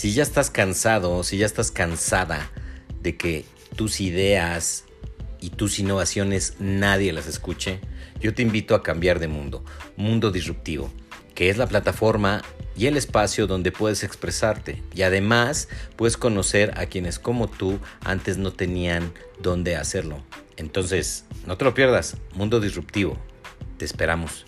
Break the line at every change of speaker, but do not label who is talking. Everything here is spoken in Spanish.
Si ya estás cansado, si ya estás cansada de que tus ideas y tus innovaciones nadie las escuche, yo te invito a cambiar de mundo, Mundo Disruptivo, que es la plataforma y el espacio donde puedes expresarte y además puedes conocer a quienes como tú antes no tenían dónde hacerlo. Entonces, no te lo pierdas, Mundo Disruptivo. Te esperamos.